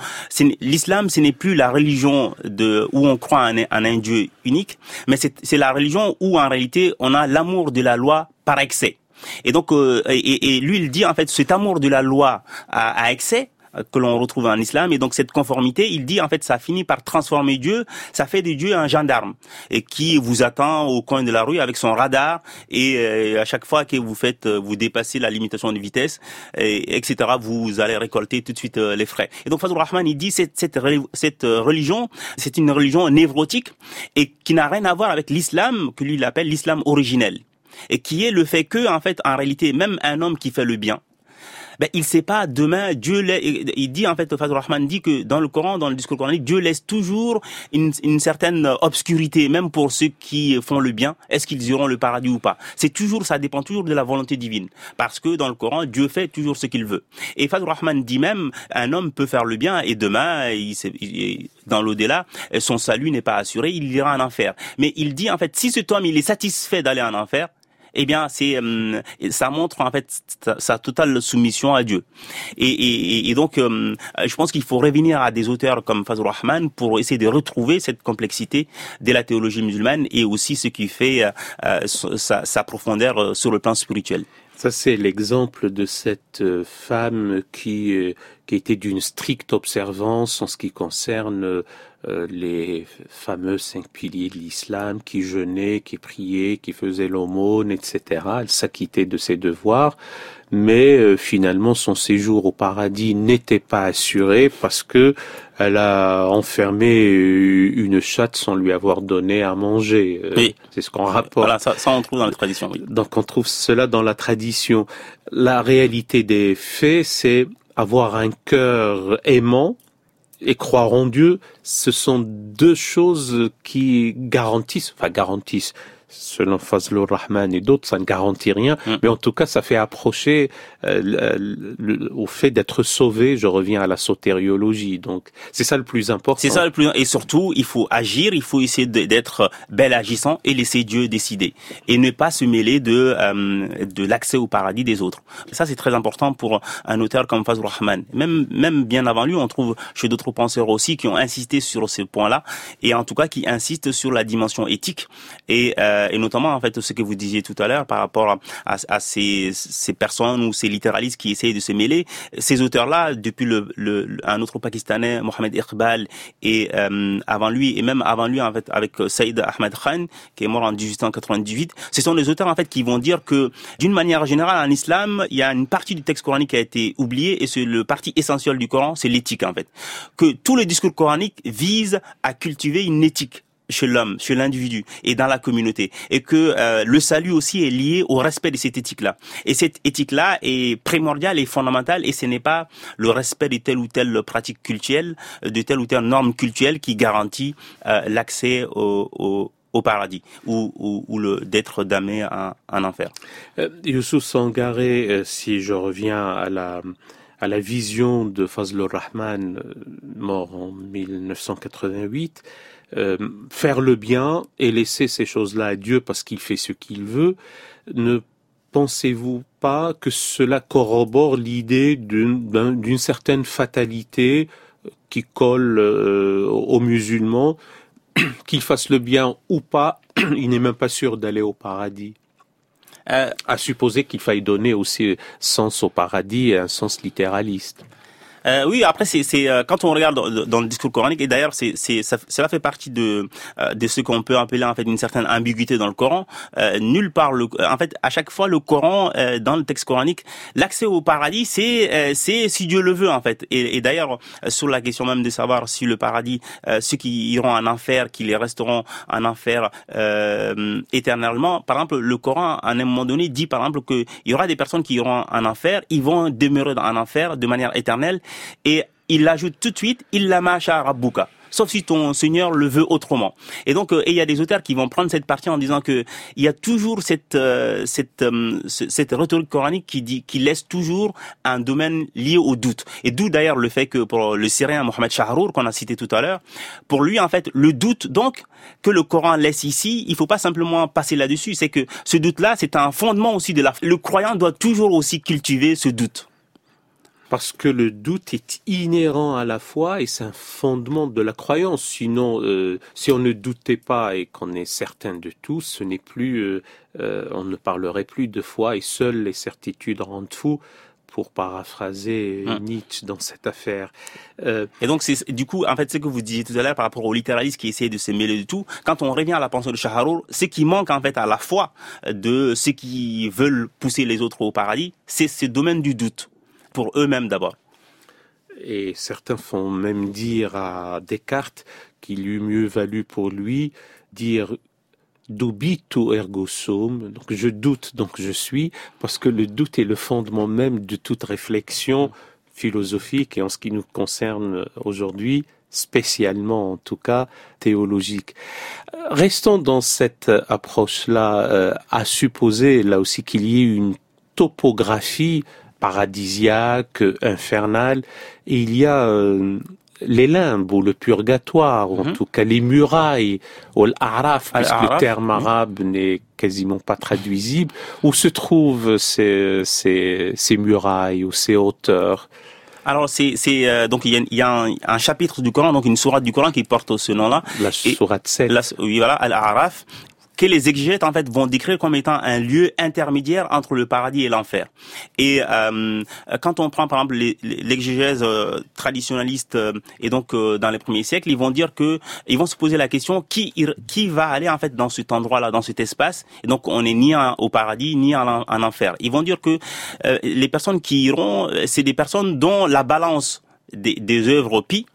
l'islam ce n'est plus la religion de où on croit en, en un dieu unique mais c'est la religion où en réalité on a l'amour de la loi par excès et donc, et, et, lui, il dit en fait, cet amour de la loi à, à excès, que l'on retrouve en islam. Et donc cette conformité, il dit en fait, ça finit par transformer Dieu, ça fait de Dieu un gendarme et qui vous attend au coin de la rue avec son radar et euh, à chaque fois que vous faites, euh, vous dépassez la limitation de vitesse, et, etc. Vous allez récolter tout de suite euh, les frais. Et donc Fadl Rahman, il dit cette, cette, cette religion, c'est une religion névrotique et qui n'a rien à voir avec l'islam que lui il appelle l'islam originel et qui est le fait que en fait en réalité même un homme qui fait le bien ben, il sait pas demain Dieu il dit en fait Fadl Rahman dit que dans le Coran dans le discours coranique Dieu laisse toujours une, certaine obscurité même pour ceux qui font le bien. Est-ce qu'ils iront le paradis ou pas? C'est toujours ça dépend toujours de la volonté divine. Parce que dans le Coran Dieu fait toujours ce qu'il veut. Et Fadl Rahman dit même un homme peut faire le bien et demain il, il, dans l'au-delà son salut n'est pas assuré il ira en enfer. Mais il dit en fait si cet homme il est satisfait d'aller en enfer eh bien, c'est euh, ça montre en fait sa, totale soumission à Dieu. Et, donc, euh, je pense qu'il faut revenir à des auteurs comme Fazl Rahman pour essayer de retrouver cette complexité de la théologie musulmane et aussi ce qui fait euh, sa, sa profondeur sur le plan spirituel. Ça, c'est l'exemple de cette femme qui qui était d'une stricte observance en ce qui concerne les fameux cinq piliers de l'islam, qui jeûnait, qui priait, qui faisait l'aumône, etc. Elle s'acquittait de ses devoirs, mais euh, finalement son séjour au paradis n'était pas assuré parce que elle a enfermé une chatte sans lui avoir donné à manger. Oui. C'est ce qu'on rapporte. Voilà, ça, ça on trouve dans la tradition. Oui. Donc on trouve cela dans la tradition. La réalité des faits, c'est avoir un cœur aimant et croire en Dieu, ce sont deux choses qui garantissent, enfin garantissent, selon Fazlur Rahman et d'autres, ça ne garantit rien, Mm. mais en tout cas, ça fait approcher euh, le- le- au fait d'être sauvé. Je reviens à la sotériologie, donc c'est ça le plus important. C'est ça le plus et surtout il faut agir, il faut essayer d'être bel agissant et laisser Dieu décider et ne pas se mêler de euh, de l'accès au paradis des autres. Ça c'est très important pour un auteur comme Fazlur Rahman. Même même bien avant lui, on trouve chez d'autres penseurs aussi qui ont insisté sur ce point-là et en tout cas qui insistent sur la dimension éthique et euh, et notamment en fait ce que vous disiez tout à l'heure par rapport à, à, ces ces personnes ou ces littéralistes qui essayent de se mêler. Ces auteurs-là, depuis le, le, un autre pakistanais, Mohamed Iqbal, et euh, avant lui, et même avant lui en fait avec euh, Saïd Ahmed Khan, qui est mort en 1898, ce sont des auteurs en fait qui vont dire que d'une manière générale en islam, il y a une partie du texte coranique qui a été oubliée et c'est le partie essentielle du Coran, c'est l'éthique en fait. Que tout le discours coranique vise à cultiver une éthique chez l'homme, chez l'individu et dans la communauté, et que euh, le salut aussi est lié au respect de cette éthique-là. Et cette éthique-là est primordiale et fondamentale, et ce n'est pas le respect de telle ou telle pratique culturelle, de telle ou telle norme culturelle qui garantit euh, l'accès au, au, au paradis ou, ou, ou le d'être damné en enfer. Euh, Youssouf Sangaré, euh, si je reviens à la à la vision de Fazlur Rahman, euh, mort en 1988, euh, faire le bien et laisser ces choses-là à Dieu parce qu'il fait ce qu'il veut, ne pensez-vous pas que cela corrobore l'idée d'une d'un- d'une certaine fatalité euh, qui colle euh, aux musulmans, qu'ils fassent le bien ou pas, il n'est même pas sûr d'aller au paradis. Euh, à supposer qu'il faille donner aussi sens au paradis et un sens littéraliste. Euh, oui, après c'est euh, quand on regarde dans, le discours coranique et d'ailleurs c'est ça, cela fait partie de euh, de ce qu'on peut appeler en fait une certaine ambiguïté dans le Coran. Euh, nulle part le en fait à chaque fois le Coran euh, dans le texte coranique l'accès au paradis c'est euh, c'est si Dieu le veut en fait et, d'ailleurs euh, sur la question même de savoir si le paradis euh, ceux qui iront en enfer qui les resteront en enfer euh, éternellement par exemple le Coran à un moment donné dit par exemple que il y aura des personnes qui iront en enfer ils vont demeurer en enfer de manière éternelle et il ajoute tout de suite illa masha rabbuka sauf si ton Seigneur le veut autrement. Et donc, euh, il y a des auteurs qui vont prendre cette partie en disant que il y a toujours cette euh, cette euh, ce- cette rhétorique coranique qui dit qui laisse toujours un domaine lié au doute. Et d'où d'ailleurs le fait que pour le Syrien Mohamed Shahrour qu'on a cité tout à l'heure, pour lui en fait le doute donc que le Coran laisse ici, il faut pas simplement passer là-dessus. C'est que ce doute-là, c'est un fondement aussi de la. Le croyant doit toujours aussi cultiver ce doute. Parce que le doute est inhérent à la foi et c'est un fondement de la croyance. Sinon, euh, si on ne doutait pas et qu'on est certain de tout, ce n'est plus, euh, euh, on ne parlerait plus de foi et seules les certitudes rendent fou, pour paraphraser Hum. Nietzsche dans cette affaire. Euh, Et donc, c'est du coup, en fait, ce que vous disiez tout à l'heure par rapport aux littéralistes qui essaient de se mêler de tout, quand on revient à la pensée de Shaharur, ce qui manque en fait à la fois de ceux qui veulent pousser les autres au paradis, c'est ce domaine du doute, pour eux-mêmes d'abord. Et certains font même dire à Descartes qu'il eût mieux valu pour lui dire dubito ergo sum, donc je doute, donc je suis, parce que le doute est le fondement même de toute réflexion philosophique et en ce qui nous concerne aujourd'hui, spécialement en tout cas théologique. Restons dans cette approche-là, euh, à supposer là aussi qu'il y ait une topographie paradisiaque, infernale, et il y a euh, les limbes ou le purgatoire, ou en Mhm. tout cas les murailles, ou l'araf, puisque le terme oui. arabe n'est quasiment pas traduisible, où se trouvent ces, ces, ces murailles ou ces hauteurs? Alors, c'est euh, donc il y a, il y a un, un chapitre du Coran, donc une sourate du Coran qui porte ce nom-là. La sourate 7. Là, oui, voilà, Al-A'raf. Que les exégètes en fait vont décrire comme étant un lieu intermédiaire entre le paradis et l'enfer. Et euh, quand on prend par exemple l'exégèse euh, traditionnaliste euh, et donc euh, dans les premiers siècles, ils vont dire que ils vont se poser la question qui qui va aller en fait dans cet endroit-là, dans cet espace? Et donc on n'est ni au paradis ni en, en, enfer. Ils vont dire que les personnes qui iront, c'est des personnes dont la balance des, des œuvres pis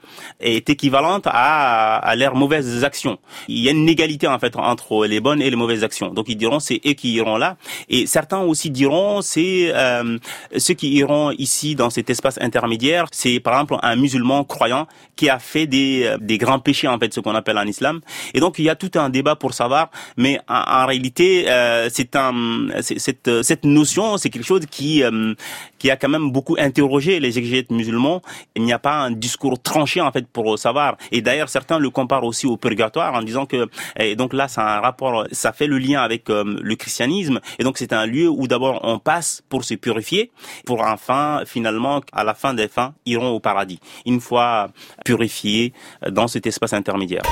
est équivalente à, à leurs mauvaises actions. Il y a une égalité en fait entre les bonnes et les mauvaises actions. Donc ils diront c'est eux qui iront là et certains aussi diront c'est euh, ceux qui iront ici dans cet espace intermédiaire, c'est par exemple un musulman croyant qui a fait des, euh, des grands péchés en fait ce qu'on appelle en islam. Et donc il y a tout un débat pour savoir mais en, réalité euh, c'est un cette cette notion c'est quelque chose qui euh, qui a quand même beaucoup interrogé les exégètes musulmans. Il n'y a pas un discours tranché en fait pour savoir. Et d'ailleurs, certains le comparent aussi au purgatoire en disant que et donc là, c'est un rapport, ça fait le lien avec euh, le christianisme. Et donc c'est un lieu où d'abord on passe pour se purifier, pour enfin finalement à la fin des fins iront au paradis. Une fois purifiés dans cet espace intermédiaire.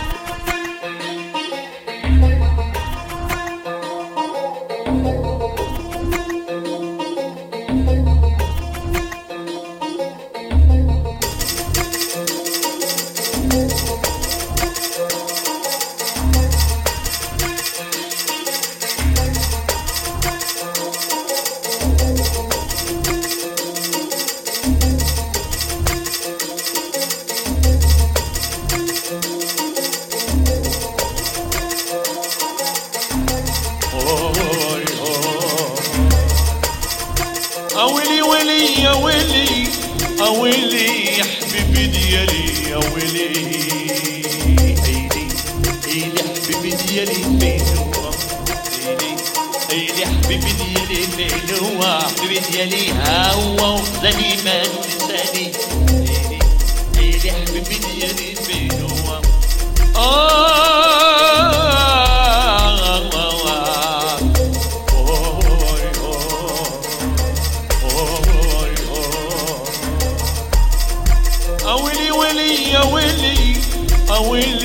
Nous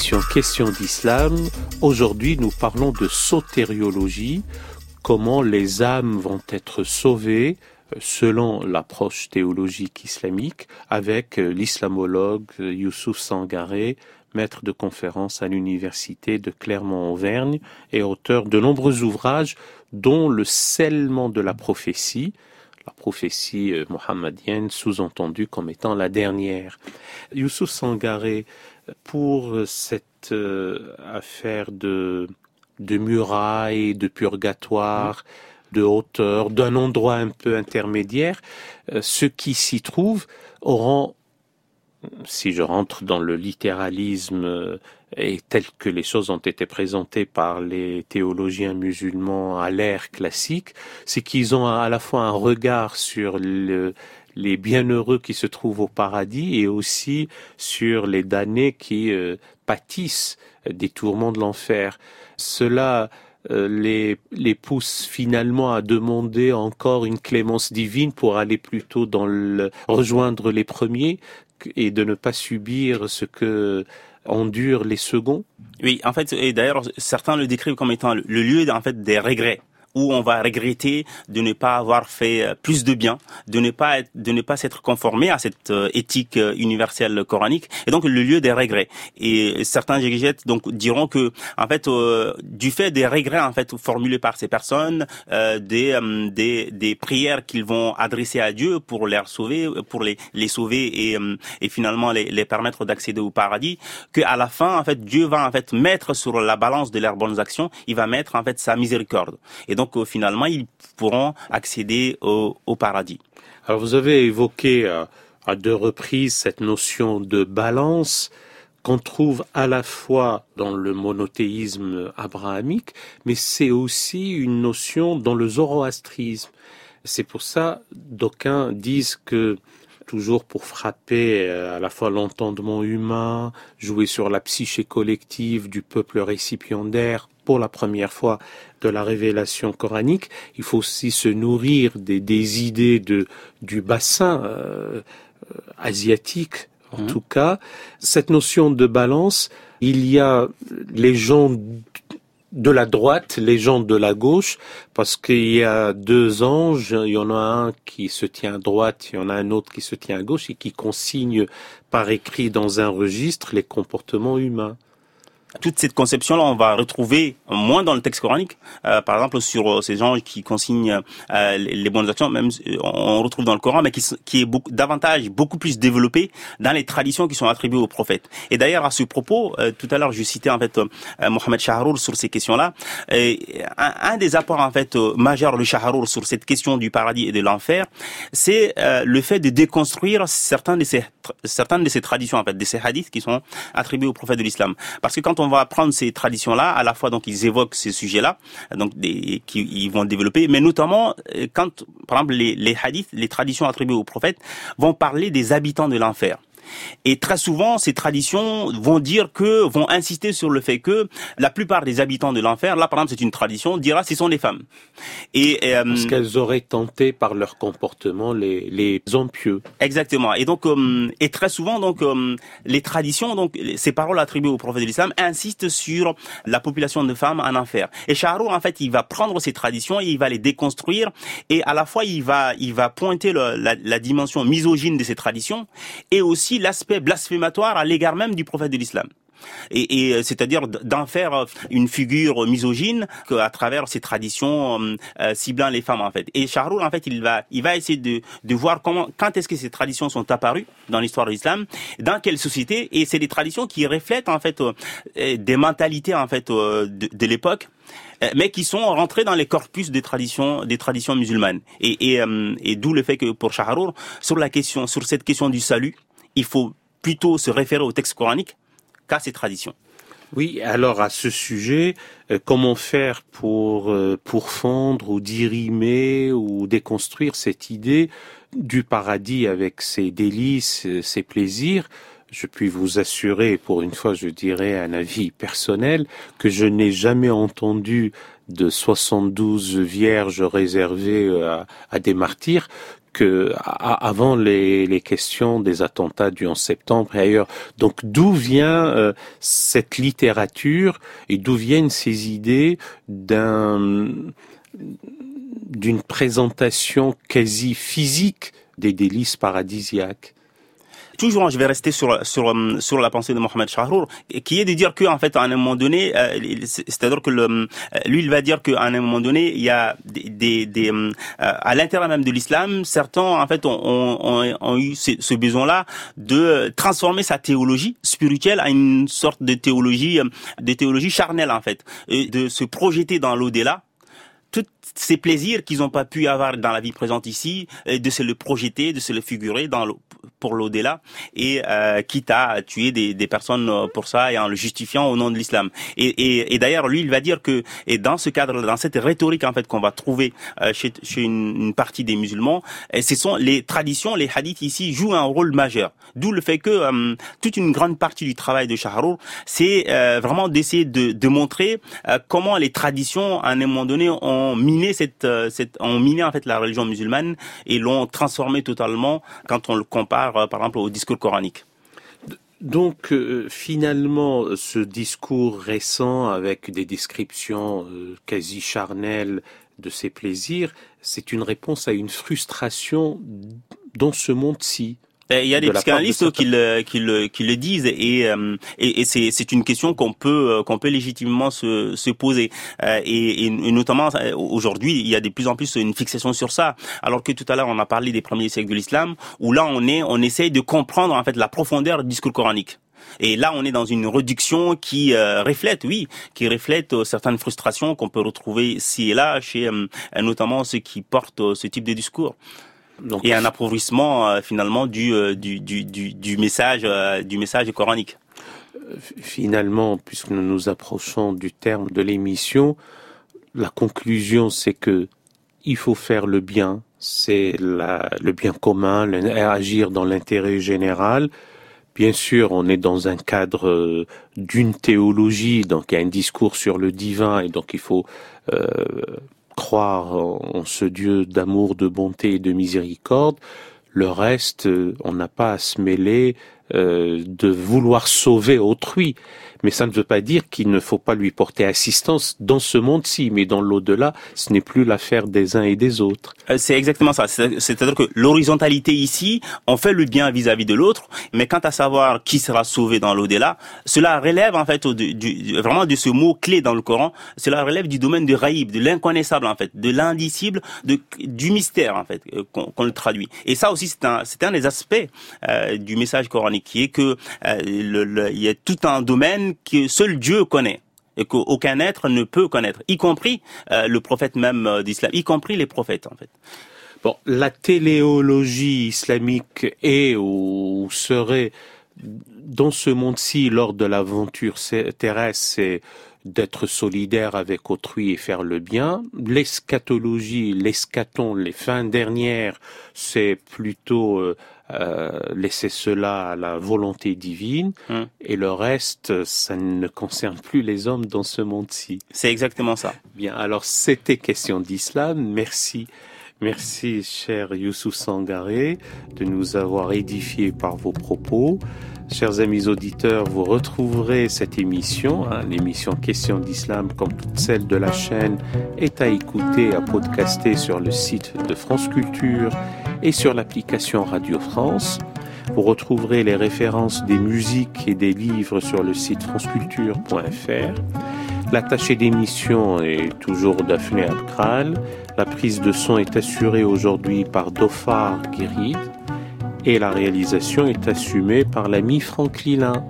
Questions d'Islam. Aujourd'hui, nous parlons de sotériologie, comment les âmes vont être sauvées euh, selon l'approche théologique islamique avec euh, l'islamologue euh, Youssouf Sangaré, maître de conférence à l'université de Clermont-Auvergne et auteur de nombreux ouvrages dont le scellement de la prophétie, la prophétie mohammedienne sous-entendue comme étant la dernière. Youssouf Sangaré, pour cette euh, affaire de, de murailles, de purgatoire, de hauteur, d'un endroit un peu intermédiaire, euh, ceux qui s'y trouvent auront si je rentre dans le littéralisme euh, et tel que les choses ont été présentées par les théologiens musulmans à l'ère classique, c'est qu'ils ont à la fois un regard sur les bienheureux qui se trouvent au paradis et aussi sur les damnés qui euh, pâtissent des tourments de l'enfer. Cela euh, les, les pousse finalement à demander encore une clémence divine pour aller plutôt dans le, rejoindre les premiers et de ne pas subir ce que endurent les seconds Oui, en fait, et d'ailleurs, certains le décrivent comme étant le lieu en fait des regrets où on va regretter de ne pas avoir fait euh, plus de bien, de ne pas être, de ne pas s'être conformé à cette euh, éthique euh, universelle coranique, et donc le lieu des regrets. Et certains donc diront que en fait du fait des regrets en fait formulés par ces personnes, des, des des prières qu'ils vont adresser à Dieu pour les sauver, pour les les sauver et et finalement les, les permettre d'accéder au paradis, que à la fin en fait Dieu va en fait mettre sur la balance de leurs bonnes actions, il va mettre en fait sa miséricorde. Euh, finalement, ils pourront accéder au, paradis. Alors vous avez évoqué euh, à deux reprises cette notion de balance qu'on trouve à la fois dans le monothéisme abrahamique, mais c'est aussi une notion dans le zoroastrisme. C'est pour ça d'aucuns disent que toujours pour frapper euh, à la fois l'entendement humain, jouer sur la psyché collective du peuple récipiendaire pour la première fois de la révélation coranique. Il faut aussi se nourrir des, des idées de, du bassin euh, euh, asiatique, en mmh. tout cas. Cette notion de balance, il y a les gens de la droite, les gens de la gauche, parce qu'il y a deux anges, il y en a un qui se tient à droite, il y en a un autre qui se tient à gauche et qui consigne par écrit dans un registre les comportements humains toute cette conception-là, on va retrouver moins dans le texte coranique. Euh, par exemple, sur euh, ces gens qui consignent euh, les bonnes actions, même on retrouve dans le Coran, mais qui, qui est beaucoup, davantage, beaucoup plus développé dans les traditions qui sont attribuées aux prophètes. Et d'ailleurs, à ce propos, tout à l'heure, je citais en fait Mohamed Shahrour sur ces questions-là. Un, un, des apports en fait majeurs de Shahrour sur cette question du paradis et de l'enfer, c'est le fait de déconstruire certains de ces certaines de ces traditions en fait, de ces hadiths qui sont attribués aux prophètes de l'islam. Parce que quand on va prendre ces traditions-là, à la fois donc ils évoquent ces sujets-là, donc qui ils vont développer, mais notamment euh, quand, par exemple, les, les hadiths, les traditions attribuées aux prophètes vont parler des habitants de l'enfer. Et très souvent, ces traditions vont dire que, vont insister sur le fait que la plupart des habitants de l'enfer, là par exemple c'est une tradition, dira ce sont les femmes. Et euh, parce qu'elles auraient tenté par leur comportement les les hommes pieux. Exactement. Et donc euh, et très souvent donc euh, les traditions donc ces paroles attribuées au prophète de l'islam insistent sur la population de femmes en enfer. Et Charou en fait il va prendre ces traditions et il va les déconstruire et à la fois il va il va pointer la, la dimension misogyne de ces traditions et aussi l'aspect blasphématoire à l'égard même du prophète de l'islam. Et, euh, c'est-à-dire d'en faire euh, une figure misogyne à travers ces traditions euh, ciblant les femmes en fait. Et Charroul en fait il va il va essayer de, de voir comment quand est-ce que ces traditions sont apparues dans l'histoire de l'islam, dans quelle société et c'est des traditions qui reflètent en fait des mentalités en fait de, de l'époque mais qui sont rentrées dans les corpus des traditions des traditions musulmanes et et, et d'où le fait que pour Shahrour sur la question sur cette question du salut il faut plutôt se référer au texte coranique qu'à ses traditions. Oui, alors à ce sujet, euh, comment faire pour euh, pourfendre ou dirimer ou déconstruire cette idée du paradis avec ses délices, ses plaisirs? Je puis vous assurer, pour une fois, je dirais un avis personnel, que je n'ai jamais entendu de 72 vierges réservées à, à des martyrs que avant les, les, questions des attentats du 11 septembre et ailleurs. Donc d'où vient euh, cette littérature et d'où viennent ces idées d'un d'une présentation quasi physique des délices paradisiaques? Toujours, je vais rester sur sur euh, sur la pensée de Mohamed Shahrour, qui est de dire qu'en fait, à un moment donné, euh, c'est-à-dire que le, euh, lui, il va dire qu'à un moment donné, il y a des, des, à l'intérieur même de l'islam, certains en fait ont, ont, ont eu ce, besoin-là de transformer sa théologie spirituelle à une sorte de théologie, de théologie charnelle en fait, de se projeter dans l'au-delà. Tous ces plaisirs qu'ils n'ont pas pu avoir dans la vie présente ici, de se le projeter, de se le figurer dans pour l'au-delà et euh, quitte à tuer des, personnes euh, pour ça et en le justifiant au nom de l'islam. Et, d'ailleurs, lui, il va dire que et dans ce cadre, dans cette rhétorique en fait qu'on va trouver euh, chez, chez une, une, partie des musulmans, ce sont les traditions, les hadiths ici jouent un rôle majeur. D'où le fait que euh, toute une grande partie du travail de Shahrour, c'est euh, vraiment d'essayer de, de, montrer comment les traditions à un moment donné ont miné cette, cette ont miné en fait la religion musulmane et l'ont transformée totalement quand on le compare euh, par exemple, au discours coranique. Donc euh, finalement, ce discours récent avec des descriptions euh, quasi charnelles de ses plaisirs, c'est une réponse à une frustration dans ce monde-ci. Il y a des psychanalystes qui le, qui le, qui le disent et, euh, et, et c'est, une question qu'on peut, euh, qu'on peut légitimement se, se poser. Euh, et, et, notamment aujourd'hui, il y a de plus en plus une fixation sur ça. Alors que tout à l'heure, on a parlé des premiers siècles de l'islam, où là, on est, on essaye de comprendre en fait la profondeur du discours coranique. Et là, on est dans une réduction qui reflète, oui, qui reflète certaines frustrations qu'on peut retrouver ici et là chez notamment ceux qui portent ce type de discours. Donc, et un appauvrissement euh, finalement du, euh, du, du, du, du message euh, du message coranique. Finalement, puisque nous nous approchons du terme de l'émission, la conclusion c'est que il faut faire le bien, c'est le bien commun, agir dans l'intérêt général. Bien sûr, on est dans un cadre d'une théologie, donc il y a un discours sur le divin, et donc il faut euh, croire en ce Dieu d'amour, de bonté et de miséricorde. Le reste, euh, on n'a pas à se mêler euh, de vouloir sauver autrui mais ça ne veut pas dire qu'il ne faut pas lui porter assistance dans ce monde-ci, mais dans l'au-delà, ce n'est plus l'affaire des uns et des autres. Euh, c'est exactement ça. C'est-à-dire que l'horizontalité ici, on fait le bien vis-à-vis de l'autre, mais quant à savoir qui sera sauvé dans l'au-delà, cela relève en fait du, vraiment de ce mot clé dans le Coran. Cela relève du domaine du raïb, de l'inconnaissable en fait, de l'indicible, du mystère en fait qu'on le traduit. Et ça aussi, c'est un, un des aspects euh, du message coranique qui est que euh, il y a tout un domaine que seul Dieu connaît et qu'aucun être ne peut connaître, y compris euh, le prophète même euh, d'islam, y compris les prophètes en fait. Bon, la téléologie islamique est ou serait dans ce monde-ci, lors de l'aventure terrestre, c'est d'être solidaire avec autrui et faire le bien. L'eschatologie, l'eschaton, les fins dernières, c'est plutôt euh, laisser cela à la volonté divine hum. et le reste, ça ne concerne plus les hommes dans ce monde-ci. C'est exactement ça. Bien, alors c'était question d'islam. Merci. Merci, cher Youssou Sangaré, de nous avoir édifiés par vos propos. Chers amis auditeurs, vous retrouverez cette émission, hein, l'émission Question d'Islam, comme toutes celles de la chaîne, est à écouter, à podcaster sur le site de France Culture et sur l'application Radio France. Vous retrouverez les références des musiques et des livres sur le site franceculture.fr. L'attaché d'émission est toujours Daphné Abkral. La prise de son est assurée aujourd'hui par Dofar Guérid et la réalisation est assumée par l'ami Franck Lilin.